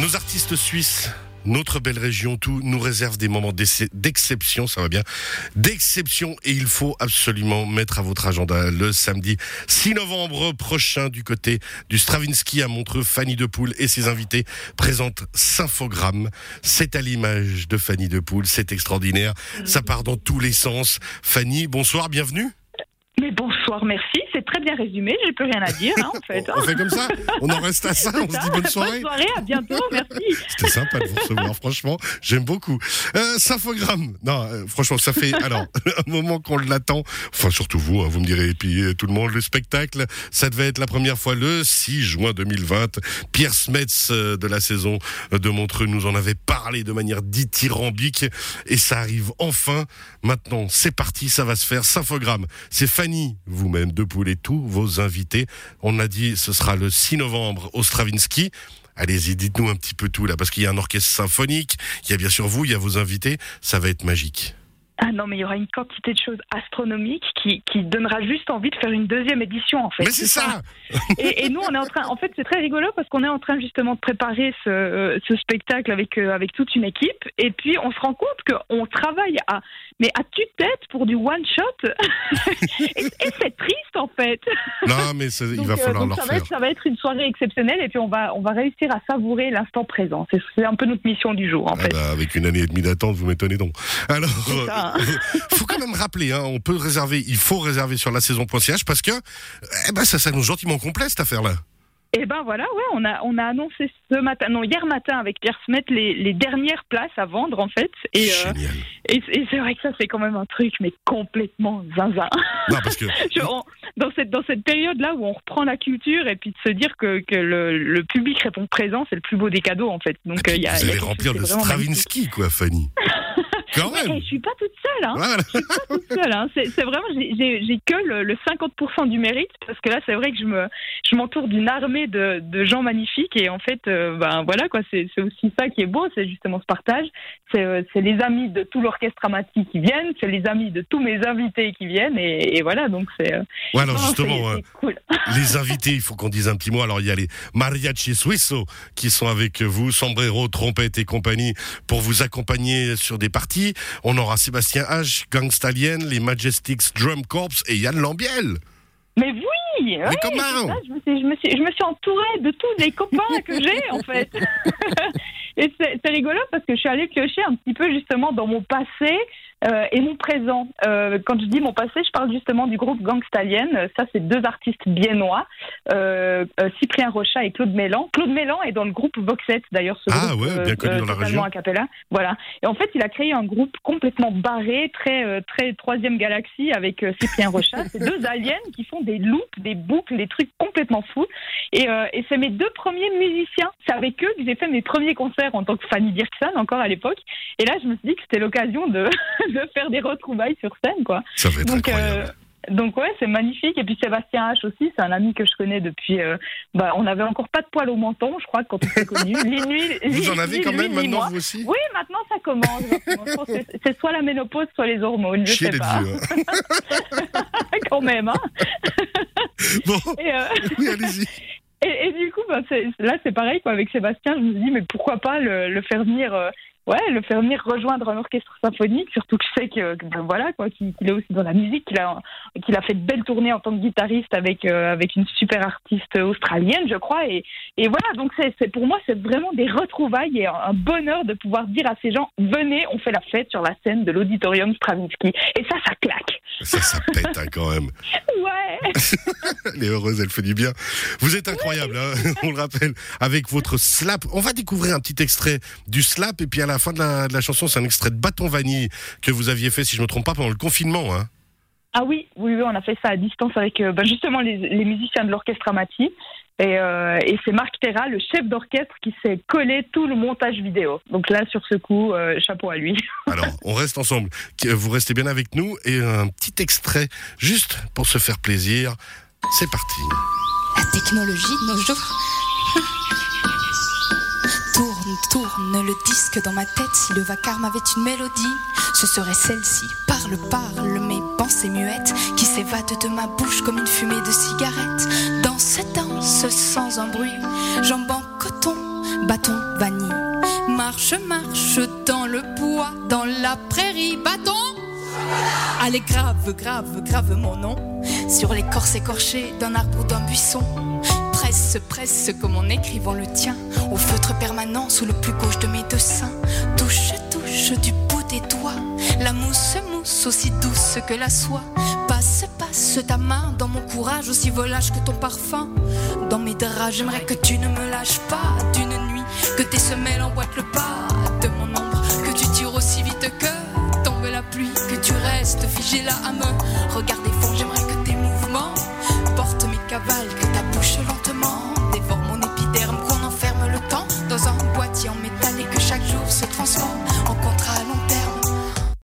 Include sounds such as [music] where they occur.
Nos artistes suisses notre belle région, tout nous réserve des moments d'exception, ça va bien, d'exception et il faut absolument mettre à votre agenda le samedi 6 novembre prochain du côté du Stravinsky à Montreux. Fanny Depoule et ses invités présentent Symphogramme. C'est à l'image de Fanny Depoule, c'est extraordinaire, ça part dans tous les sens. Fanny, bonsoir, bienvenue. Mais bonsoir, merci. Très bien résumé. J'ai plus rien à dire, hein, en fait. on fait comme ça. On en reste à ça. On se dit bonne soirée. Bonne soirée. À bientôt. Merci. C'était sympa de vous recevoir. Franchement, j'aime beaucoup. Euh, Symphogramme. Non, euh, franchement, ça fait alors [laughs] un moment qu'on l'attend. Enfin, surtout vous. Hein, vous me direz. Et puis euh, tout le monde. Le spectacle, ça devait être la première fois le 6 juin 2020. Pierre Smets euh, de la saison de Montreux nous en avait parlé de manière dithyrambique et ça arrive enfin. Maintenant, c'est parti. Ça va se faire. Symphogramme. C'est vous-même, de Poule et tous vos invités. On a dit ce sera le 6 novembre au Stravinsky. Allez-y, dites-nous un petit peu tout là, parce qu'il y a un orchestre symphonique, il y a bien sûr vous, il y a vos invités, ça va être magique. Ah non, mais il y aura une quantité de choses astronomiques qui, qui donnera juste envie de faire une deuxième édition, en fait. Mais c'est ça, et, nous, on est en train. En fait, c'est très rigolo parce qu'on est en train justement de préparer ce, euh, ce spectacle avec, euh, avec toute une équipe. Et puis, on se rend compte qu'on travaille à, mais à tue-tête pour du one-shot. [laughs] et, c'est triste, en fait. Non, mais il va euh, falloir leur ça faire. Va être, ça va être une soirée exceptionnelle et puis on va, on va réussir à savourer l'instant présent. C'est un peu notre mission du jour, en ah fait. Bah, avec une année et demie d'attente, vous m'étonnez donc. Alors. [laughs] faut quand même rappeler, hein, on peut réserver, il faut réserver sur la saison.ch parce que eh ben, ça s'annonce gentiment complet cette affaire-là. Et eh ben voilà, ouais, on a on a annoncé ce matin, non hier matin avec Pierre Smet les, les dernières places à vendre en fait. Et, euh, et, c'est vrai que ça c'est quand même un truc mais complètement zinzin. Non parce que [laughs] dans cette dans cette période là où on reprend la culture et puis de se dire que, que le, le public répond présent, c'est le plus beau des cadeaux en fait. Donc il y a, vous allez remplir le Stravinsky quoi, Fanny. [laughs] Quand même. je suis pas toute seule. Hein. Je suis pas toute seule. Hein. C'est vraiment, j'ai que le, le 50% du mérite parce que là, c'est vrai que je me, je m'entoure d'une armée de, de, gens magnifiques et en fait, euh, ben voilà quoi, c'est aussi ça qui est beau, c'est justement ce partage. C'est euh, les amis de tout l'orchestre dramatique qui viennent, c'est les amis de tous mes invités qui viennent et, et voilà donc c'est. Euh, ouais, alors justement, cool. [laughs] les invités, il faut qu'on dise un petit mot. Alors il y a les mariachi suisso qui sont avec vous, sombrero, trompette et compagnie pour vous accompagner sur des parties on aura Sébastien H, Gangstalien, les Majestics Drum Corps et Yann Lambiel. Mais oui Mais comment je, me suis, je, me suis, je me suis entourée de tous les copains que j'ai, en fait. [laughs] et c'est rigolo parce que je suis allée piocher un petit peu justement dans mon passé euh, et mon présent. Euh, quand je dis mon passé, je parle justement du groupe Gangstalien. Ça, c'est deux artistes biennois, euh, euh, Cyprien Rochat et Claude Mélan. Claude Mélan est dans le groupe Voxette, d'ailleurs, ce ah, groupe ouais, bien connu dans la région. a cappella. Voilà. Et en fait, il a créé un groupe complètement barré, très très troisième galaxie avec Cyprien Rochat. c'est deux aliens qui font des loops, des boucles, des trucs complètement fous. Et, et c'est mes deux premiers musiciens. C'est avec eux que j'ai fait mes premiers concerts en tant que Fanny Dirksen, encore à l'époque. Et là, je me suis dit que c'était l'occasion de [laughs] [laughs] de faire des retrouvailles sur scène, quoi. Ça va être donc, incroyable. Euh, donc ouais, c'est magnifique. Et puis Sébastien H aussi, c'est un ami que je connais depuis. Euh, bah, on n'avait encore pas de poils au menton, je crois, quand on s'est connus. [laughs] vous en avez quand même maintenant vous aussi. Oui, maintenant ça commence. c'est soit la ménopause, soit les hormones. Je sais pas. Vieux, hein. [laughs] quand même. Hein. bon. Euh, oui, allez-y. Et, du coup, bah, là, c'est pareil quoi, avec Sébastien. Je me dis, mais pourquoi pas le, le faire venir ouais, le faire venir rejoindre un orchestre symphonique, surtout que je sais que, ben voilà quoi, qu'il est aussi dans la musique, qu'il a, qu'il a fait de belles tournées en tant que guitariste avec euh, avec une super artiste australienne, je crois, et, et voilà, donc c'est, pour moi c'est vraiment des retrouvailles et un, bonheur de pouvoir dire à ces gens venez, on fait la fête sur la scène de l'auditorium Stravinsky, et ça, ça claque. Ça, ça pète hein, quand même. [laughs] Ouais. [laughs] elle est heureuse, elle fait du bien. Vous êtes incroyable, hein, [laughs] on le rappelle, avec votre slap. On va découvrir un petit extrait du slap et puis à la fin de la, chanson, c'est un extrait de Bâton Vanille que vous aviez fait, si je ne me trompe pas, pendant le confinement. Hein. Ah oui, oui, oui, on a fait ça à distance avec euh, bah, justement les, musiciens de l'orchestre Amati. Et, euh, et c'est Marc Terra, le chef d'orchestre, qui s'est collé tout le montage vidéo. Donc là, sur ce coup, euh, chapeau à lui. [laughs] Alors, on reste ensemble. Vous restez bien avec nous. Et un petit extrait, juste pour se faire plaisir. C'est parti. La technologie de nos jours tourne le disque dans ma tête. Si le vacarme avait une mélodie, ce serait celle-ci. Parle, parle, mes pensées muettes qui s'évadent de ma bouche comme une fumée de cigarette. Dans cette danse sans un bruit, jambes en coton, bâton vanille Marche, marche dans le bois, dans la prairie, bâton. Allez, grave, grave, grave mon nom sur l'écorce écorchée d'un arbre ou d'un buisson. Presse, presse comme en écrivant le tien au feutre permanent sous le plus gauche de mes deux seins. Touche, touche du bout des doigts la mousse, mousse aussi douce que la soie. Passe, passe ta main dans mon courage aussi volage que ton parfum. Dans mes draps, j'aimerais que tu ne me lâches pas d'une nuit, que tes semelles emboîtent le pas de mon ombre, que tu tires aussi vite que tombe la pluie, que tu restes figé là à me regarder